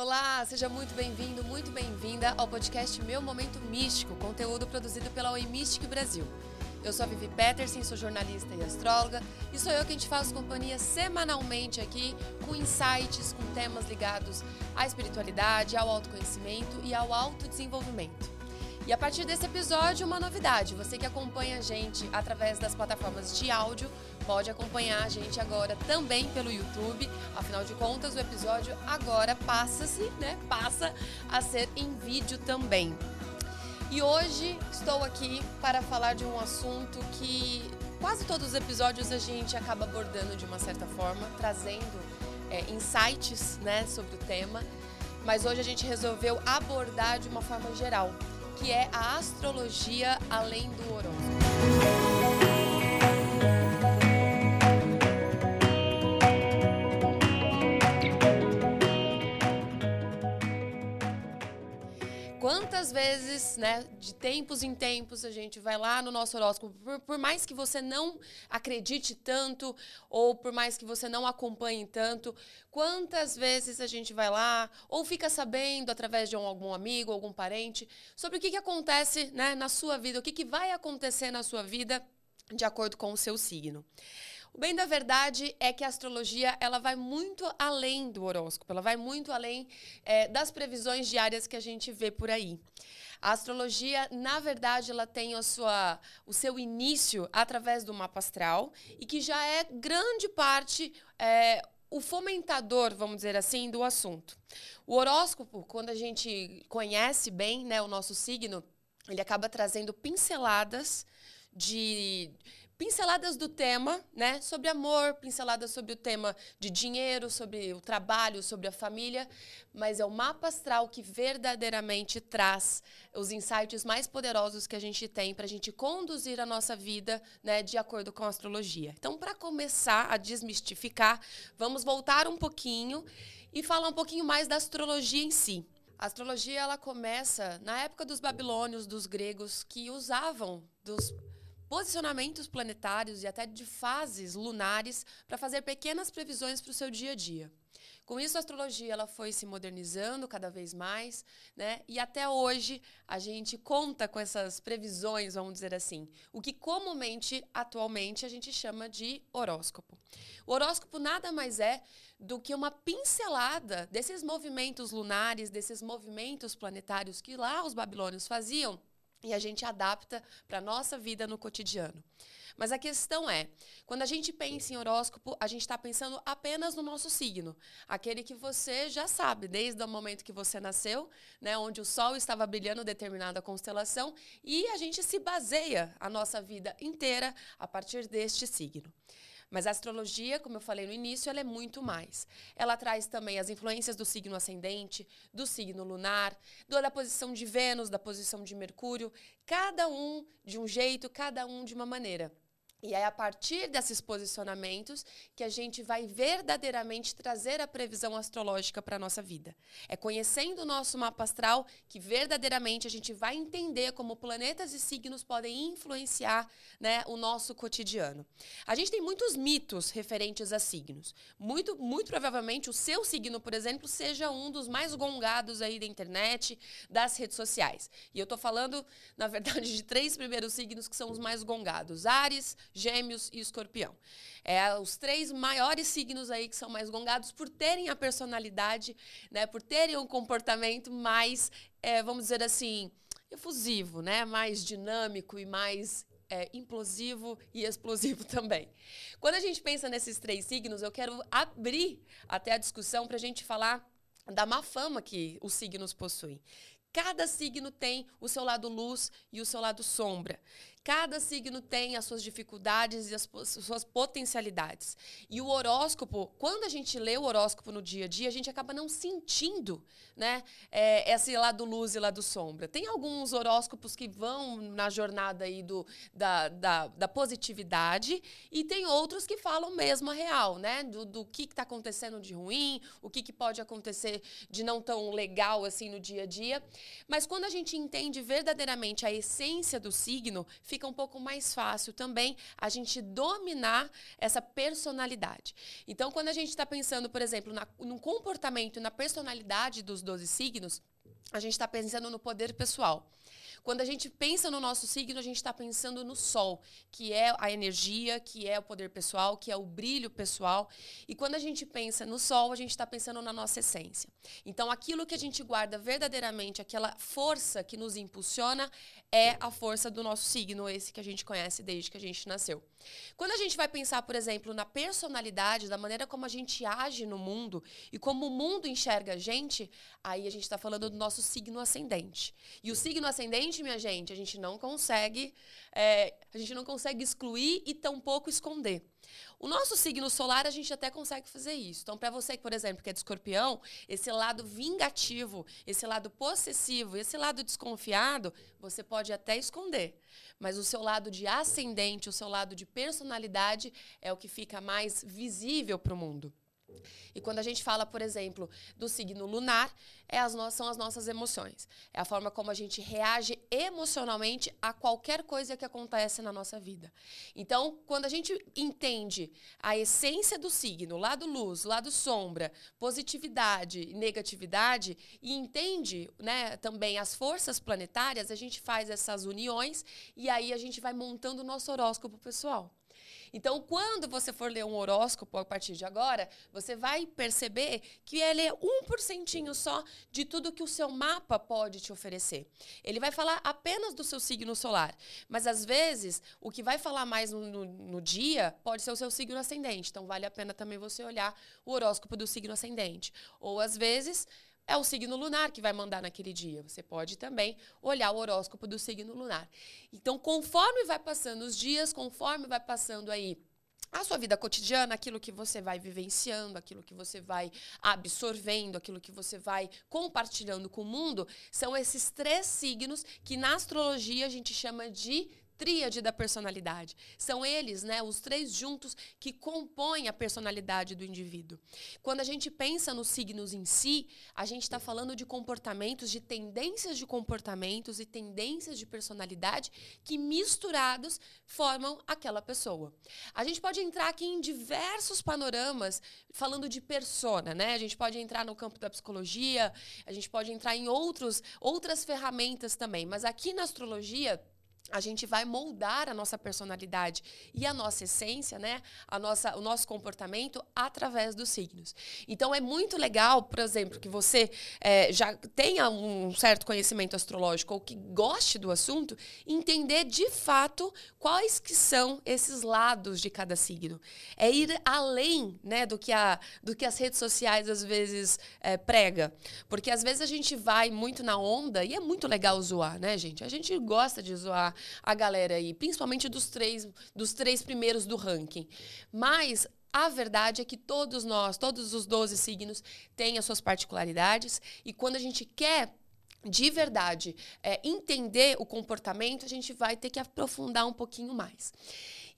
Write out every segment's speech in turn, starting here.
Olá, seja muito bem-vindo, muito bem-vinda ao podcast Meu Momento Místico, conteúdo produzido pela Oi Brasil. Eu sou a Vivi Peterson, sou jornalista e astróloga, e sou eu quem te faz companhia semanalmente aqui com insights, com temas ligados à espiritualidade, ao autoconhecimento e ao autodesenvolvimento. E a partir desse episódio, uma novidade. Você que acompanha a gente através das plataformas de áudio, pode acompanhar a gente agora também pelo YouTube. Afinal de contas, o episódio agora passa-se, né? Passa a ser em vídeo também. E hoje estou aqui para falar de um assunto que quase todos os episódios a gente acaba abordando de uma certa forma, trazendo é, insights né, sobre o tema. Mas hoje a gente resolveu abordar de uma forma geral que é a astrologia além do horóscopo. Quantas vezes, né, de tempos em tempos, a gente vai lá no nosso horóscopo, por, por, mais que você não acredite tanto, ou por mais que você não acompanhe tanto, quantas vezes a gente vai lá, ou fica sabendo através de um, algum amigo, algum parente, sobre o que, que acontece né, na sua vida, o que, que vai acontecer na sua vida de acordo com o seu signo. O bem da verdade é que a astrologia ela vai muito além do horóscopo, ela vai muito além é, das previsões diárias que a gente vê por aí. A astrologia, na verdade, ela tem a sua, o seu início através do mapa astral e que já é grande parte é, o fomentador, vamos dizer assim, do assunto. O horóscopo, quando a gente conhece bem né, o nosso signo, ele acaba trazendo pinceladas de pinceladas do tema, né? Sobre amor, pinceladas sobre o tema de dinheiro, sobre o trabalho, sobre a família, mas é o mapa astral que verdadeiramente traz os insights mais poderosos que a gente tem para a gente conduzir a nossa vida, né, de acordo com a astrologia. Então, para começar a desmistificar, vamos voltar um pouquinho e falar um pouquinho mais da astrologia em si. A astrologia ela começa na época dos babilônios, dos gregos, que usavam dos posicionamentos planetários e até de fases lunares para fazer pequenas previsões para o seu dia a dia. Com isso, a astrologia ela foi se modernizando cada vez mais, né? E até hoje a gente conta com essas previsões, vamos dizer assim, o que comumente, atualmente, a gente chama de horóscopo. O horóscopo nada mais é do que uma pincelada desses movimentos lunares, desses movimentos planetários que lá os babilônios faziam e a gente adapta para a nossa vida no cotidiano. Mas a questão é, quando a gente pensa em horóscopo, a gente está pensando apenas no nosso signo, aquele que você já sabe desde o momento que você nasceu, né, onde o Sol estava brilhando determinada constelação, e a gente se baseia a nossa vida inteira a partir deste signo. Mas a astrologia, como eu falei no início, ela é muito mais. Ela traz também as influências do signo ascendente, do signo lunar, da posição de Vênus, da posição de Mercúrio, cada um de um jeito, cada um de uma maneira. E é a partir desses posicionamentos que a gente vai verdadeiramente trazer a previsão astrológica para a nossa vida. É conhecendo o nosso mapa astral que verdadeiramente a gente vai entender como planetas e signos podem influenciar né, o nosso cotidiano. A gente tem muitos mitos referentes a signos. Muito, muito provavelmente o seu signo, por exemplo, seja um dos mais gongados aí da internet, das redes sociais. E eu estou falando, na verdade, de três primeiros signos que são os mais gongados: Ares, Gêmeos e Escorpião. É os três maiores signos aí que são mais gongados por terem a personalidade, né, por terem um comportamento mais, é, vamos dizer assim, efusivo, né, mais dinâmico e mais é, implosivo e explosivo também. Quando a gente pensa nesses três signos, eu quero abrir até a discussão para a gente falar da má fama que os signos possuem. Cada signo tem o seu lado luz e o seu lado sombra. Cada signo tem as suas dificuldades e as suas potencialidades. E o horóscopo, quando a gente lê o horóscopo no dia a dia, a gente acaba não sentindo né, é, esse lado luz e lado sombra. Tem alguns horóscopos que vão na jornada aí do, da, da, da positividade e tem outros que falam mesmo a real, né? Do, do que está acontecendo de ruim, o que, que pode acontecer de não tão legal assim no dia a dia. Mas quando a gente entende verdadeiramente a essência do signo, fica um pouco mais fácil também a gente dominar essa personalidade. Então, quando a gente está pensando, por exemplo, na, no comportamento e na personalidade dos 12 signos, a gente está pensando no poder pessoal. Quando a gente pensa no nosso signo, a gente está pensando no sol, que é a energia, que é o poder pessoal, que é o brilho pessoal. E quando a gente pensa no sol, a gente está pensando na nossa essência. Então, aquilo que a gente guarda verdadeiramente, aquela força que nos impulsiona, é a força do nosso signo, esse que a gente conhece desde que a gente nasceu. Quando a gente vai pensar, por exemplo, na personalidade, da maneira como a gente age no mundo e como o mundo enxerga a gente, aí a gente está falando do nosso signo ascendente. E o signo ascendente, minha gente, a gente não consegue, é, a gente não consegue excluir e tampouco esconder. O nosso signo solar, a gente até consegue fazer isso. Então, para você, por exemplo, que é de escorpião, esse lado vingativo, esse lado possessivo, esse lado desconfiado, você pode até esconder. Mas o seu lado de ascendente, o seu lado de personalidade é o que fica mais visível para o mundo. E quando a gente fala, por exemplo, do signo lunar, é as no são as nossas emoções. É a forma como a gente reage emocionalmente a qualquer coisa que acontece na nossa vida. Então, quando a gente entende a essência do signo, lado luz, lado sombra, positividade e negatividade, e entende né, também as forças planetárias, a gente faz essas uniões e aí a gente vai montando o nosso horóscopo pessoal. Então, quando você for ler um horóscopo a partir de agora, você vai perceber que ele é um porcentinho só de tudo que o seu mapa pode te oferecer. Ele vai falar apenas do seu signo solar, mas às vezes o que vai falar mais no, no, no dia pode ser o seu signo ascendente. Então, vale a pena também você olhar o horóscopo do signo ascendente. Ou às vezes é o signo lunar que vai mandar naquele dia. Você pode também olhar o horóscopo do signo lunar. Então, conforme vai passando os dias, conforme vai passando aí a sua vida cotidiana, aquilo que você vai vivenciando, aquilo que você vai absorvendo, aquilo que você vai compartilhando com o mundo, são esses três signos que na astrologia a gente chama de tríade da personalidade. São eles, né, os três juntos que compõem a personalidade do indivíduo. Quando a gente pensa nos signos em si, a gente está falando de comportamentos, de tendências de comportamentos e tendências de personalidade que misturados formam aquela pessoa. A gente pode entrar aqui em diversos panoramas falando de persona, né? A gente pode entrar no campo da psicologia, a gente pode entrar em outros outras ferramentas também, mas aqui na astrologia a gente vai moldar a nossa personalidade e a nossa essência, né? A nossa, o nosso comportamento através dos signos. Então é muito legal, por exemplo, que você é, já tenha um certo conhecimento astrológico ou que goste do assunto, entender de fato quais que são esses lados de cada signo. É ir além, né, do que a, do que as redes sociais às vezes é, prega, porque às vezes a gente vai muito na onda e é muito legal zoar, né, gente? A gente gosta de zoar a galera aí, principalmente dos três, dos três primeiros do ranking. Mas a verdade é que todos nós, todos os 12 signos, têm as suas particularidades, e quando a gente quer de verdade é, entender o comportamento, a gente vai ter que aprofundar um pouquinho mais.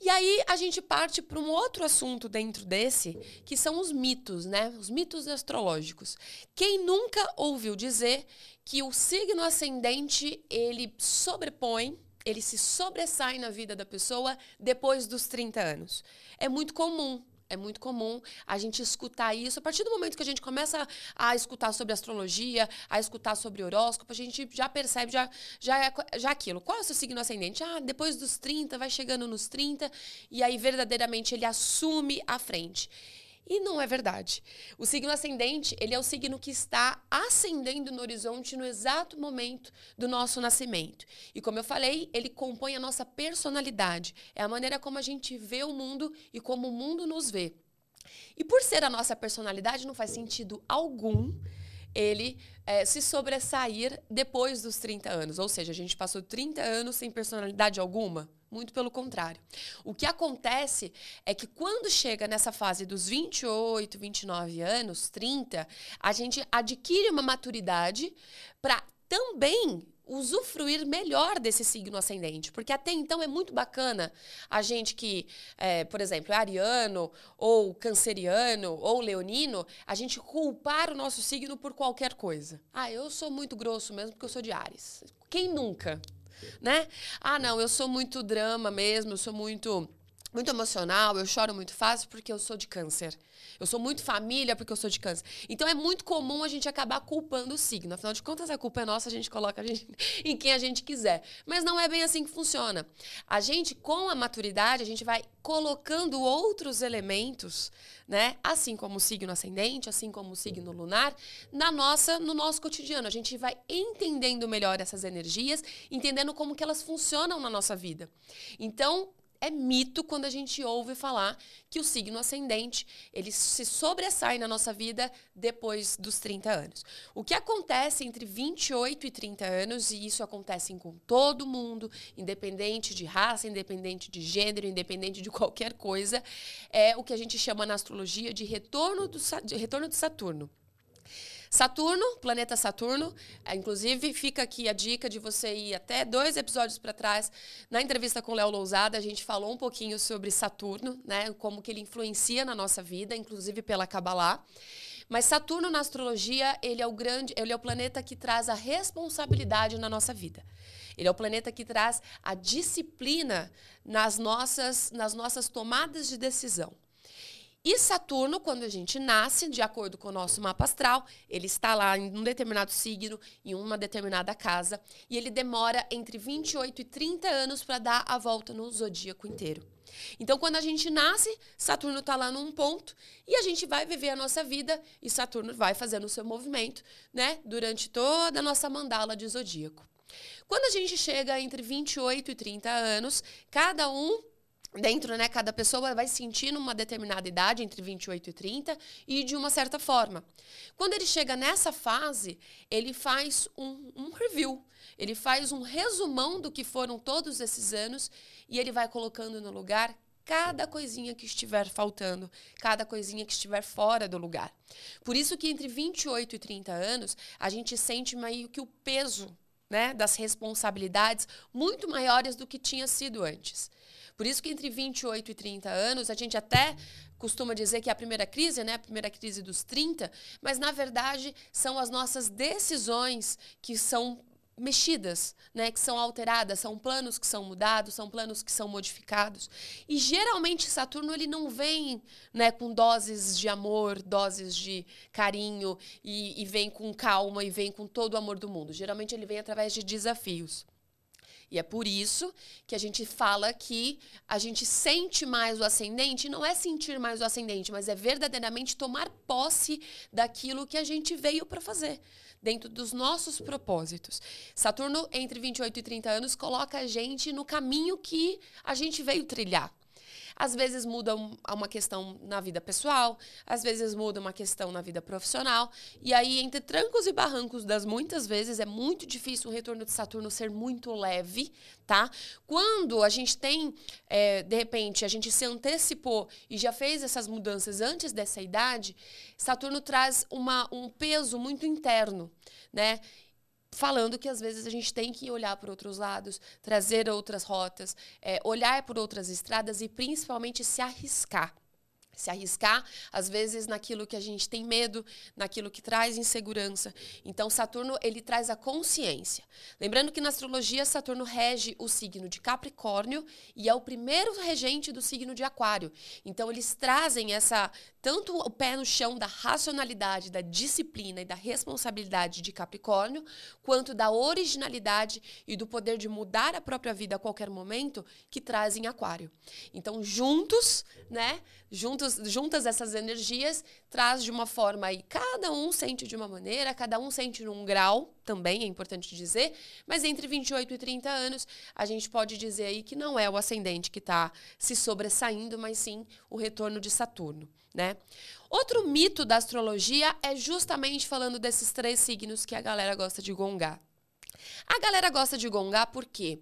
E aí a gente parte para um outro assunto dentro desse, que são os mitos, né? Os mitos astrológicos. Quem nunca ouviu dizer que o signo ascendente ele sobrepõe ele se sobressai na vida da pessoa depois dos 30 anos. É muito comum. É muito comum a gente escutar isso. A partir do momento que a gente começa a escutar sobre astrologia, a escutar sobre horóscopo, a gente já percebe, já, já é já é aquilo. Qual é o seu signo ascendente? Ah, depois dos 30, vai chegando nos 30, e aí verdadeiramente ele assume a frente. E não é verdade. O signo ascendente, ele é o signo que está ascendendo no horizonte no exato momento do nosso nascimento. E como eu falei, ele compõe a nossa personalidade. É a maneira como a gente vê o mundo e como o mundo nos vê. E por ser a nossa personalidade, não faz sentido algum ele é, se sobressair depois dos 30 anos. Ou seja, a gente passou 30 anos sem personalidade alguma. Muito pelo contrário. O que acontece é que quando chega nessa fase dos 28, 29 anos, 30, a gente adquire uma maturidade para também usufruir melhor desse signo ascendente. Porque até então é muito bacana a gente que, é, por exemplo, é ariano, ou canceriano, ou leonino, a gente culpar o nosso signo por qualquer coisa. Ah, eu sou muito grosso mesmo porque eu sou de Ares. Quem nunca? Né? Ah, não, eu sou muito drama mesmo, eu sou muito muito emocional, eu choro muito fácil porque eu sou de câncer. Eu sou muito família porque eu sou de câncer. Então é muito comum a gente acabar culpando o signo. Afinal de contas, a culpa é nossa, a gente coloca a gente em quem a gente quiser. Mas não é bem assim que funciona. A gente, com a maturidade, a gente vai colocando outros elementos, né? Assim como o signo ascendente, assim como o signo lunar, na nossa, no nosso cotidiano. A gente vai entendendo melhor essas energias, entendendo como que elas funcionam na nossa vida. Então, é mito quando a gente ouve falar que o signo ascendente ele se sobressai na nossa vida depois dos 30 anos. O que acontece entre 28 e 30 anos, e isso acontece com todo mundo, independente de raça, independente de gênero, independente de qualquer coisa, é o que a gente chama na astrologia de retorno, do, de retorno de Saturno. Saturno, planeta Saturno, é, inclusive fica aqui a dica de você ir até dois episódios para trás. Na entrevista com Léo Lousada, a gente falou um pouquinho sobre Saturno, né, como que ele influencia na nossa vida, inclusive pela Kabbalah. Mas Saturno na astrologia, ele é o grande, ele é o planeta que traz a responsabilidade na nossa vida. Ele é o planeta que traz a disciplina nas nossas, nas nossas tomadas de decisão. E Saturno, quando a gente nasce, de acordo com o nosso mapa astral, ele está lá em um determinado signo, em uma determinada casa, e ele demora entre 28 e 30 anos para dar a volta no zodíaco inteiro. Então, quando a gente nasce, Saturno está lá num ponto e a gente vai viver a nossa vida e Saturno vai fazendo o seu movimento, né, durante toda a nossa mandala de zodíaco. Quando a gente chega entre 28 e 30 anos, cada um dentro, né, cada pessoa vai sentir numa determinada idade, entre 28 e 30, e de uma certa forma. Quando ele chega nessa fase, ele faz um, um review, ele faz um resumão do que foram todos esses anos e ele vai colocando no lugar cada coisinha que estiver faltando, cada coisinha que estiver fora do lugar. Por isso que entre 28 e 30 anos, a gente sente meio que o peso né, das responsabilidades muito maiores do que tinha sido antes. Por isso que entre 28 e 30 anos, a gente até costuma dizer que é a primeira crise, né? A primeira crise dos 30, mas na verdade são as nossas decisões que são mexidas, né, que são alteradas, são planos que são mudados, são planos que são modificados. E geralmente Saturno ele não vem, né, com doses de amor, doses de carinho e, e vem com calma e vem com todo o amor do mundo. Geralmente ele vem através de desafios. E é por isso que a gente fala que a gente sente mais o ascendente, não é sentir mais o ascendente, mas é verdadeiramente tomar posse daquilo que a gente veio para fazer, dentro dos nossos propósitos. Saturno, entre 28 e 30 anos, coloca a gente no caminho que a gente veio trilhar. Às vezes muda uma questão na vida pessoal, às vezes muda uma questão na vida profissional. E aí, entre trancos e barrancos das muitas vezes, é muito difícil o retorno de Saturno ser muito leve, tá? Quando a gente tem, é, de repente, a gente se antecipou e já fez essas mudanças antes dessa idade, Saturno traz uma, um peso muito interno, né? Falando que às vezes a gente tem que olhar por outros lados, trazer outras rotas, é, olhar por outras estradas e principalmente se arriscar se arriscar, às vezes, naquilo que a gente tem medo, naquilo que traz insegurança. Então, Saturno, ele traz a consciência. Lembrando que na astrologia, Saturno rege o signo de Capricórnio e é o primeiro regente do signo de Aquário. Então, eles trazem essa tanto o pé no chão da racionalidade, da disciplina e da responsabilidade de Capricórnio, quanto da originalidade e do poder de mudar a própria vida a qualquer momento que trazem Aquário. Então, juntos, né? Juntos, juntas essas energias, traz de uma forma aí, cada um sente de uma maneira, cada um sente num grau, também é importante dizer, mas entre 28 e 30 anos, a gente pode dizer aí que não é o ascendente que está se sobressaindo, mas sim o retorno de Saturno, né? Outro mito da astrologia é justamente falando desses três signos que a galera gosta de gongar. A galera gosta de gongar por quê?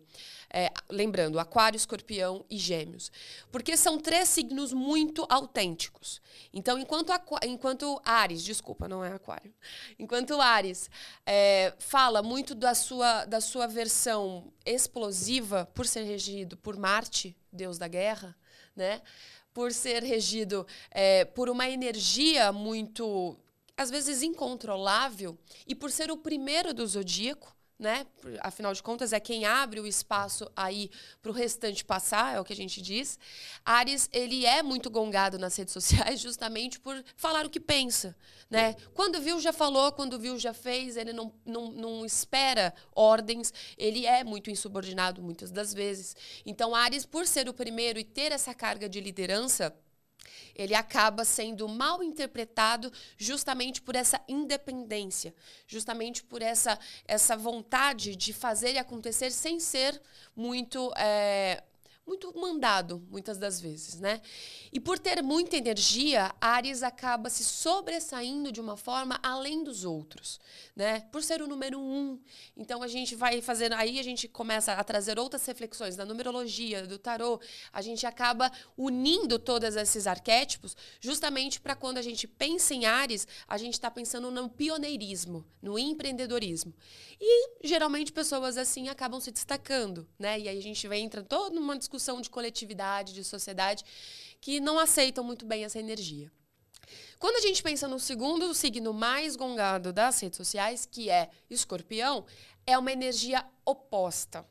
É, lembrando, Aquário, Escorpião e Gêmeos. Porque são três signos muito autênticos. Então, enquanto, enquanto Ares, desculpa, não é Aquário. Enquanto Ares é, fala muito da sua, da sua versão explosiva, por ser regido por Marte, deus da guerra, né? Por ser regido é, por uma energia muito, às vezes, incontrolável, e por ser o primeiro do zodíaco, né? Afinal de contas, é quem abre o espaço aí para o restante passar, é o que a gente diz. Ares, ele é muito gongado nas redes sociais justamente por falar o que pensa, né? Quando viu, já falou, quando viu, já fez, ele não, não, não espera ordens, ele é muito insubordinado muitas das vezes. Então, Ares, por ser o primeiro e ter essa carga de liderança, ele acaba sendo mal interpretado justamente por essa independência, justamente por essa, essa vontade de fazer e acontecer sem ser muito é, muito mandado, muitas das vezes, né? E por ter muita energia, Ares acaba se sobressaindo de uma forma além dos outros, né? Por ser o número um. Então a gente vai fazendo, aí a gente começa a trazer outras reflexões da numerologia, do tarô. A gente acaba unindo todos esses arquétipos, justamente para quando a gente pensa em Ares, a gente está pensando no pioneirismo, no empreendedorismo. E geralmente pessoas assim acabam se destacando, né? E aí a gente vem entra toda uma discussão de coletividade, de sociedade, que não aceitam muito bem essa energia. Quando a gente pensa no segundo signo mais gongado das redes sociais, que é escorpião, é uma energia oposta.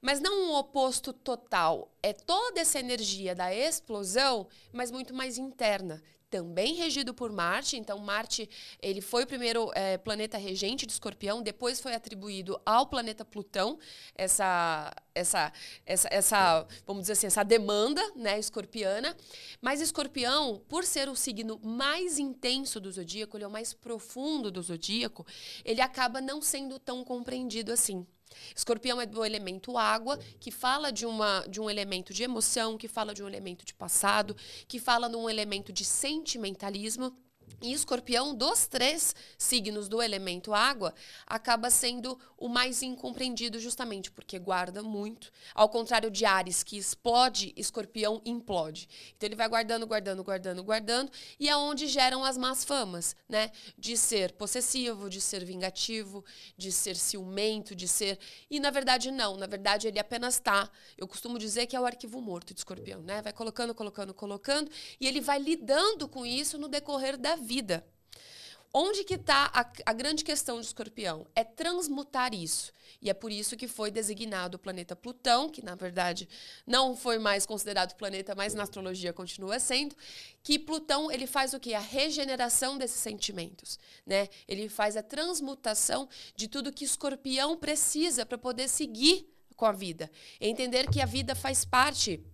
Mas não um oposto total. É toda essa energia da explosão, mas muito mais interna, também regido por Marte. Então, Marte ele foi o primeiro é, planeta regente de Escorpião, depois foi atribuído ao planeta Plutão essa, essa, essa, essa vamos dizer assim, essa demanda né, escorpiana. Mas Escorpião, por ser o signo mais intenso do zodíaco, ele é o mais profundo do zodíaco, ele acaba não sendo tão compreendido assim. Escorpião é do elemento água, que fala de, uma, de um elemento de emoção, que fala de um elemento de passado, que fala de um elemento de sentimentalismo. E escorpião, dos três signos do elemento água, acaba sendo o mais incompreendido, justamente porque guarda muito. Ao contrário de Ares, que explode, escorpião implode. Então ele vai guardando, guardando, guardando, guardando, e é onde geram as más famas, né? De ser possessivo, de ser vingativo, de ser ciumento, de ser. E na verdade, não. Na verdade, ele apenas está. Eu costumo dizer que é o arquivo morto de escorpião, né? Vai colocando, colocando, colocando, e ele vai lidando com isso no decorrer da vida vida. Onde que está a, a, grande questão de escorpião? É transmutar isso. E é por isso que foi designado o planeta Plutão, que na verdade não foi mais considerado planeta, mas na astrologia continua sendo, que Plutão ele faz o que? A regeneração desses sentimentos. Né? Ele faz a transmutação de tudo que escorpião precisa para poder seguir com a vida. Entender que a vida faz parte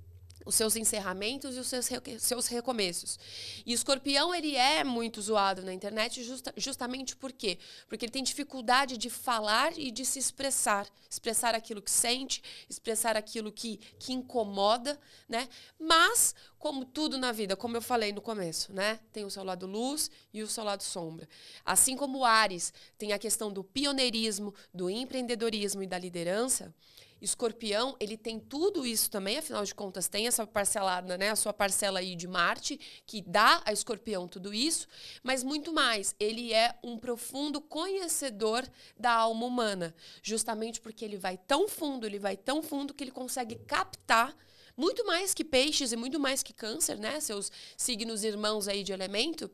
os seus encerramentos e os seus, seus recomeços. E o escorpião, ele é muito zoado na internet justa, justamente por quê? Porque ele tem dificuldade de falar e de se expressar. Expressar aquilo que sente, expressar aquilo que, que incomoda, né? Mas, como tudo na vida, como eu falei no começo, né? Tem o seu lado luz e o seu lado sombra. Assim como Ares tem a questão do pioneirismo, do empreendedorismo e da liderança, Escorpião, ele tem tudo isso também, afinal de contas, tem essa parcelada, né? A sua parcela aí de Marte, que dá a Escorpião tudo isso, mas muito mais. Ele é um profundo conhecedor da alma humana, justamente porque ele vai tão fundo, ele vai tão fundo que ele consegue captar muito mais que peixes e muito mais que câncer, né? Seus signos irmãos aí de elemento.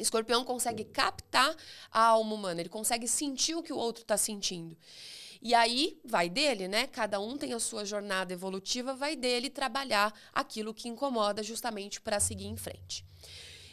Escorpião consegue captar a alma humana, ele consegue sentir o que o outro está sentindo. E aí vai dele, né? Cada um tem a sua jornada evolutiva, vai dele trabalhar aquilo que incomoda justamente para seguir em frente.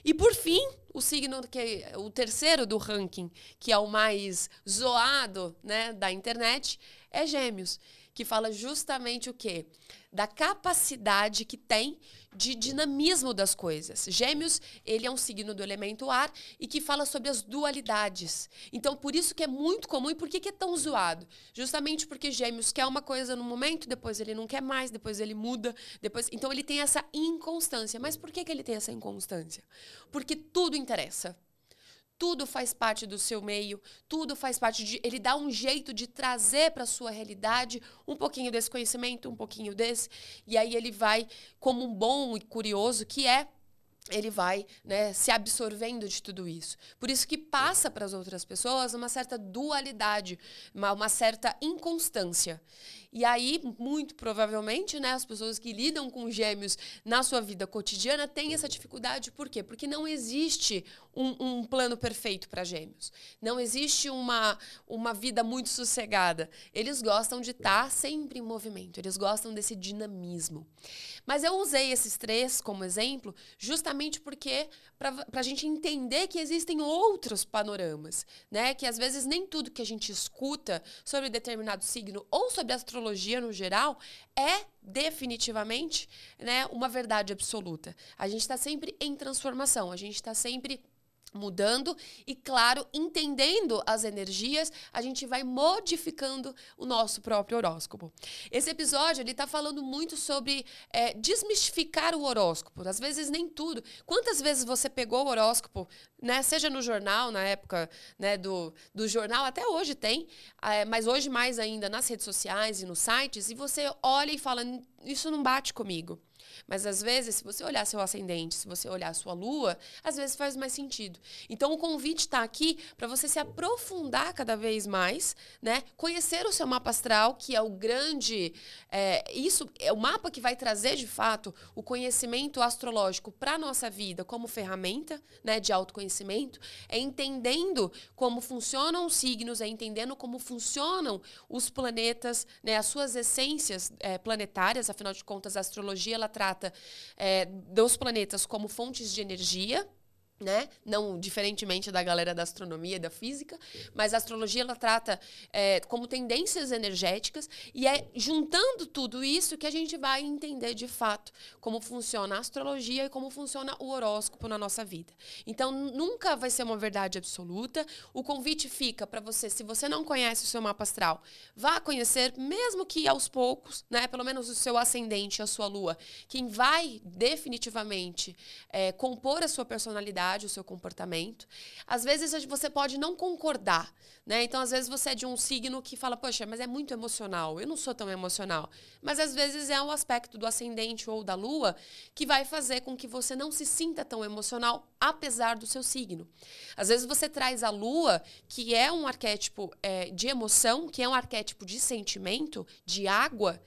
E por fim, o signo que o terceiro do ranking, que é o mais zoado, né, da internet, é Gêmeos, que fala justamente o quê? Da capacidade que tem de dinamismo das coisas. Gêmeos, ele é um signo do elemento ar e que fala sobre as dualidades. Então, por isso que é muito comum e por que, que é tão zoado? Justamente porque Gêmeos quer uma coisa no momento, depois ele não quer mais, depois ele muda, depois. Então ele tem essa inconstância. Mas por que, que ele tem essa inconstância? Porque tudo interessa tudo faz parte do seu meio, tudo faz parte de. Ele dá um jeito de trazer para a sua realidade um pouquinho desse conhecimento, um pouquinho desse, e aí ele vai, como um bom e curioso que é, ele vai né, se absorvendo de tudo isso. Por isso que passa para as outras pessoas uma certa dualidade, uma, uma, certa inconstância. E aí, muito provavelmente, né, as pessoas que lidam com gêmeos na sua vida cotidiana têm essa dificuldade. Por quê? Porque não existe um, um plano perfeito para gêmeos. Não existe uma, uma vida muito sossegada. Eles gostam de estar tá sempre em movimento, eles gostam desse dinamismo. Mas eu usei esses três como exemplo justamente porque para a gente entender que existem outros panoramas, né? Que às vezes nem tudo que a gente escuta sobre determinado signo ou sobre astrologia no geral é definitivamente né, uma verdade absoluta. A gente está sempre em transformação, a gente está sempre mudando e, claro, entendendo as energias, a gente vai modificando o nosso próprio horóscopo. Esse episódio ele está falando muito sobre é, desmistificar o horóscopo. Às vezes nem tudo. Quantas vezes você pegou o horóscopo, né? Seja no jornal, na época né, do, do jornal, até hoje tem, é, mas hoje mais ainda nas redes sociais e nos sites, e você olha e fala, isso não bate comigo. Mas às vezes, se você olhar seu ascendente, se você olhar sua lua, às vezes faz mais sentido. Então o convite está aqui para você se aprofundar cada vez mais, né? Conhecer o seu mapa astral, que é o grande. É, isso é o mapa que vai trazer de fato o conhecimento astrológico para a nossa vida como ferramenta né, de autoconhecimento, é entendendo como funcionam os signos, é entendendo como funcionam os planetas, né, as suas essências é, planetárias, afinal de contas, a astrologia ela trata é, dos planetas como fontes de energia, né? Não diferentemente da galera da astronomia e da física, mas a astrologia ela trata é, como tendências energéticas e é juntando tudo isso que a gente vai entender de fato como funciona a astrologia e como funciona o horóscopo na nossa vida. Então nunca vai ser uma verdade absoluta. O convite fica para você, se você não conhece o seu mapa astral, vá conhecer, mesmo que aos poucos, né? Pelo menos o seu ascendente, a sua lua, quem vai definitivamente é, compor a sua personalidade o seu comportamento. Às vezes você pode não concordar, né? Então, às vezes você é de um signo que fala, poxa, mas é muito emocional, eu não sou tão emocional. Mas às vezes é um aspecto do ascendente ou da lua que vai fazer com que você não se sinta tão emocional, apesar do seu signo. Às vezes você traz a lua, que é um arquétipo é, de emoção, que é um arquétipo de sentimento, de água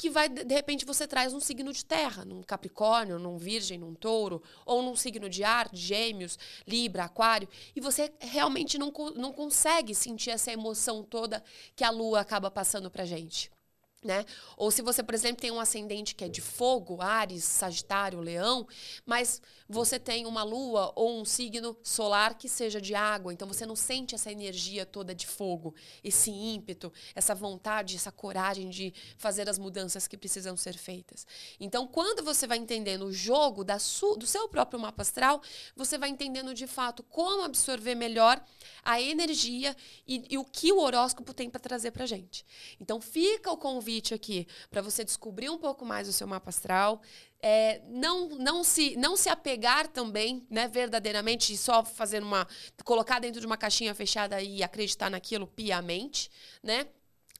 que vai, de repente, você traz um signo de terra, num Capricórnio, num Virgem, num Touro, ou num signo de ar, de Gêmeos, Libra, Aquário, e você realmente não, não consegue sentir essa emoção toda que a Lua acaba passando pra gente. Né? Ou se você, por exemplo, tem um ascendente que é de fogo, Ares, Sagitário, Leão, mas você tem uma lua ou um signo solar que seja de água, então você não sente essa energia toda de fogo, esse ímpeto, essa vontade, essa coragem de fazer as mudanças que precisam ser feitas. Então, quando você vai entendendo o jogo do seu próprio mapa astral, você vai entendendo de fato como absorver melhor a energia e, e o que o horóscopo tem para trazer para gente. Então, fica o convite convite aqui para você descobrir um pouco mais o seu mapa astral. É, não, não, se, não se apegar também, né, verdadeiramente, só fazer uma. colocar dentro de uma caixinha fechada e acreditar naquilo piamente, né?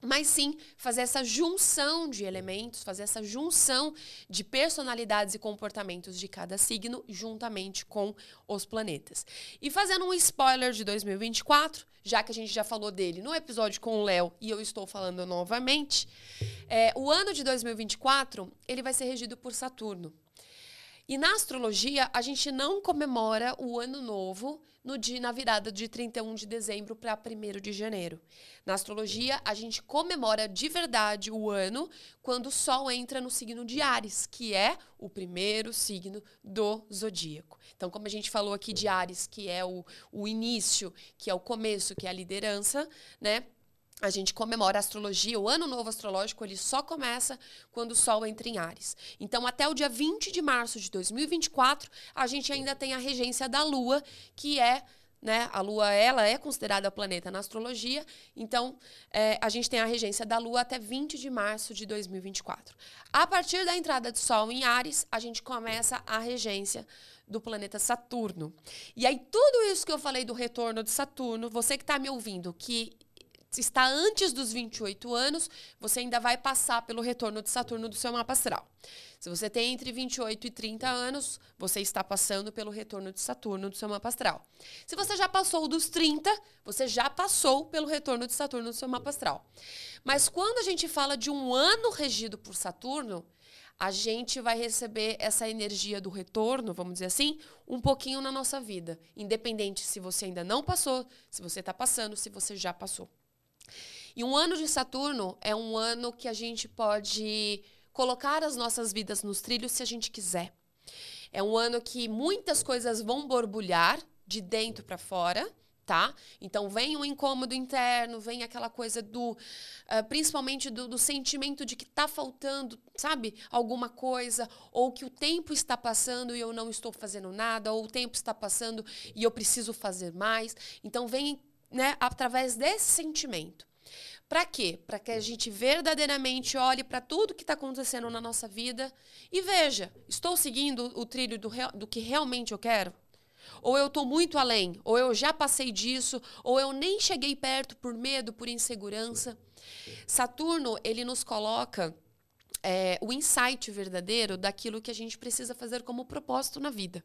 Mas sim fazer essa junção de elementos, fazer essa junção de personalidades e comportamentos de cada signo juntamente com os planetas. E fazendo um spoiler de 2024, já que a gente já falou dele no episódio com o Léo e eu estou falando novamente, é, o ano de 2024 ele vai ser regido por Saturno. E na astrologia, a gente não comemora o ano novo no dia, na virada de 31 de dezembro para 1 de janeiro. Na astrologia, a gente comemora de verdade o ano quando o Sol entra no signo de Ares, que é o primeiro signo do zodíaco. Então, como a gente falou aqui de Ares, que é o, o início, que é o começo, que é a liderança, né? A gente comemora a astrologia, o ano novo astrológico, ele só começa quando o Sol entra em Ares. Então, até o dia 20 de março de 2024, a gente ainda tem a regência da Lua, que é né? A Lua ela é considerada planeta na astrologia, então é, a gente tem a regência da Lua até 20 de março de 2024. A partir da entrada do Sol em Ares, a gente começa a regência do planeta Saturno. E aí tudo isso que eu falei do retorno de Saturno, você que está me ouvindo, que está antes dos 28 anos, você ainda vai passar pelo retorno de Saturno do seu mapa astral. Se você tem entre 28 e 30 anos, você está passando pelo retorno de Saturno do seu mapa astral. Se você já passou dos 30, você já passou pelo retorno de Saturno do seu mapa astral. Mas quando a gente fala de um ano regido por Saturno, a gente vai receber essa energia do retorno, vamos dizer assim, um pouquinho na nossa vida. Independente se você ainda não passou, se você está passando, se você já passou. E um ano de Saturno é um ano que a gente pode colocar as nossas vidas nos trilhos se a gente quiser. É um ano que muitas coisas vão borbulhar de dentro para fora, tá? Então vem um incômodo interno, vem aquela coisa do, uh, principalmente do, do, sentimento de que tá faltando, sabe, alguma coisa, ou que o tempo está passando e eu não estou fazendo nada, ou o tempo está passando e eu preciso fazer mais. Então vem, né, através desse sentimento. Para quê? Para que a gente verdadeiramente olhe para tudo que está acontecendo na nossa vida e veja: estou seguindo o trilho do, do que realmente eu quero? Ou eu estou muito além? Ou eu já passei disso? Ou eu nem cheguei perto por medo, por insegurança? Saturno, ele nos coloca é, o insight verdadeiro daquilo que a gente precisa fazer como propósito na vida.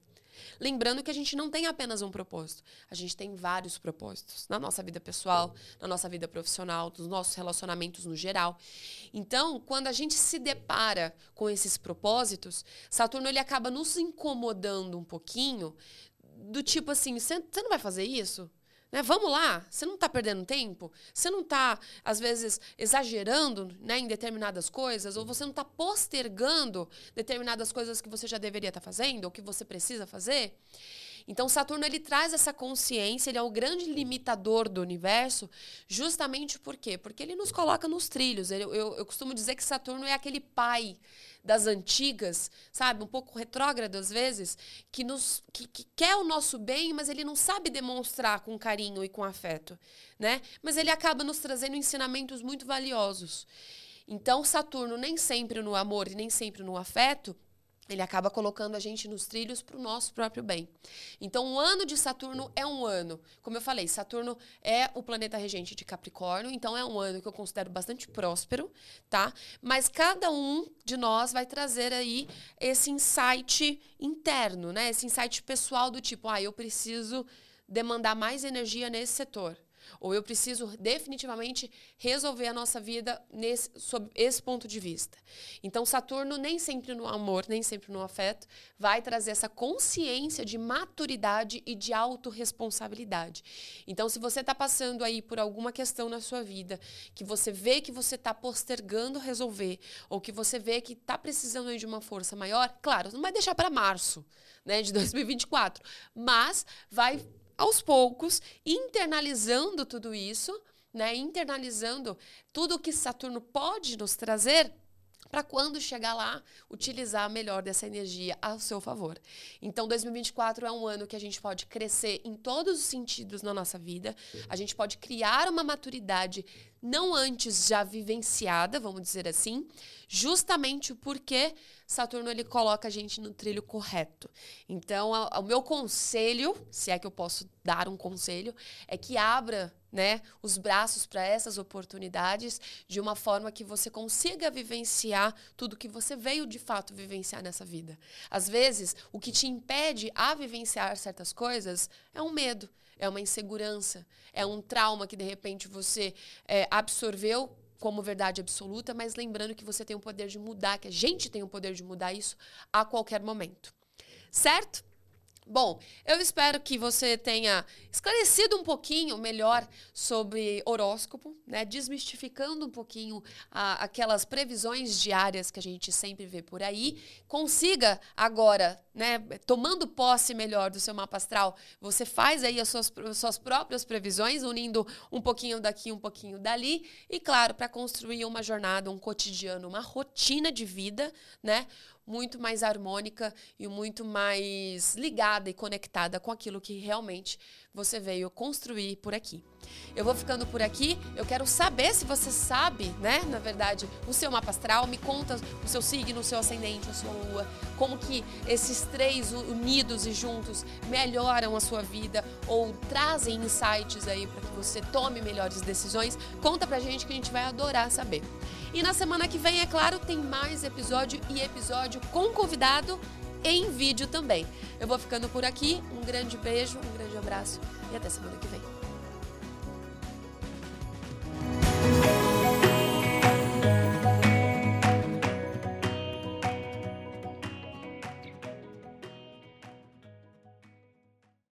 Lembrando que a gente não tem apenas um propósito, a gente tem vários propósitos na nossa vida pessoal, na nossa vida profissional, nos nossos relacionamentos no geral. Então, quando a gente se depara com esses propósitos, Saturno ele acaba nos incomodando um pouquinho, do tipo assim, você não vai fazer isso? Né? Vamos lá, você não está perdendo tempo? Você não está, às vezes, exagerando né, em determinadas coisas? Ou você não está postergando determinadas coisas que você já deveria estar tá fazendo? Ou que você precisa fazer? Então Saturno ele traz essa consciência, ele é o grande limitador do universo, justamente por quê? Porque ele nos coloca nos trilhos. Ele, eu, eu costumo dizer que Saturno é aquele pai das antigas, sabe, um pouco retrógrado às vezes, que nos que, que, quer o nosso bem, mas ele não sabe demonstrar com carinho e com afeto, né? Mas ele acaba nos trazendo ensinamentos muito valiosos. Então, Saturno nem sempre no amor e nem sempre no afeto, ele acaba colocando a gente nos trilhos para o nosso próprio bem. Então, o ano de Saturno é um ano, como eu falei, Saturno é o planeta regente de Capricórnio, então é um ano que eu considero bastante próspero, tá? Mas cada um de nós vai trazer aí esse insight interno, né? Esse insight pessoal do tipo, ah, eu preciso demandar mais energia nesse setor. Ou eu preciso definitivamente resolver a nossa vida nesse, sob esse ponto de vista. Então, Saturno, nem sempre no amor, nem sempre no afeto, vai trazer essa consciência de maturidade e de autorresponsabilidade. Então, se você está passando aí por alguma questão na sua vida, que você vê que você está postergando resolver, ou que você vê que está precisando aí de uma força maior, claro, não vai deixar para março né, de 2024, mas vai aos poucos, internalizando tudo isso, né? Internalizando tudo que Saturno pode nos trazer para quando chegar lá, utilizar melhor dessa energia ao seu favor. Então, 2024 é um ano que a gente pode crescer em todos os sentidos na nossa vida, a gente pode criar uma maturidade não antes já vivenciada, vamos dizer assim, justamente porque Saturno ele coloca a gente no trilho correto. Então, o meu conselho, se é que eu posso dar um conselho, é que abra né, os braços para essas oportunidades de uma forma que você consiga vivenciar tudo que você veio de fato vivenciar nessa vida. Às vezes, o que te impede a vivenciar certas coisas é um medo, é uma insegurança, é um trauma que de repente você é, absorveu como verdade absoluta, mas lembrando que você tem o poder de mudar, que a gente tem o poder de mudar isso a qualquer momento. Certo? Bom, eu espero que você tenha esclarecido um pouquinho melhor sobre horóscopo, né? Desmistificando um pouquinho a, aquelas previsões diárias que a gente sempre vê por aí. Consiga agora, né? Tomando posse melhor do seu mapa astral, você faz aí as suas, suas próprias previsões, unindo um pouquinho daqui, um pouquinho dali. E claro, para construir uma jornada, um cotidiano, uma rotina de vida, né? Muito mais harmônica e muito mais ligada e conectada com aquilo que realmente você veio construir por aqui. Eu vou ficando por aqui. Eu quero saber se você sabe, né, na verdade, o seu mapa astral. Me conta o seu signo, o seu ascendente, a sua lua. Como que esses três unidos e juntos melhoram a sua vida ou trazem insights aí para que você tome melhores decisões. Conta pra gente que a gente vai adorar saber. E na semana que vem, é claro, tem mais episódio e episódio com convidado em vídeo também. Eu vou ficando por aqui. Um grande beijo, um grande abraço e até semana que vem.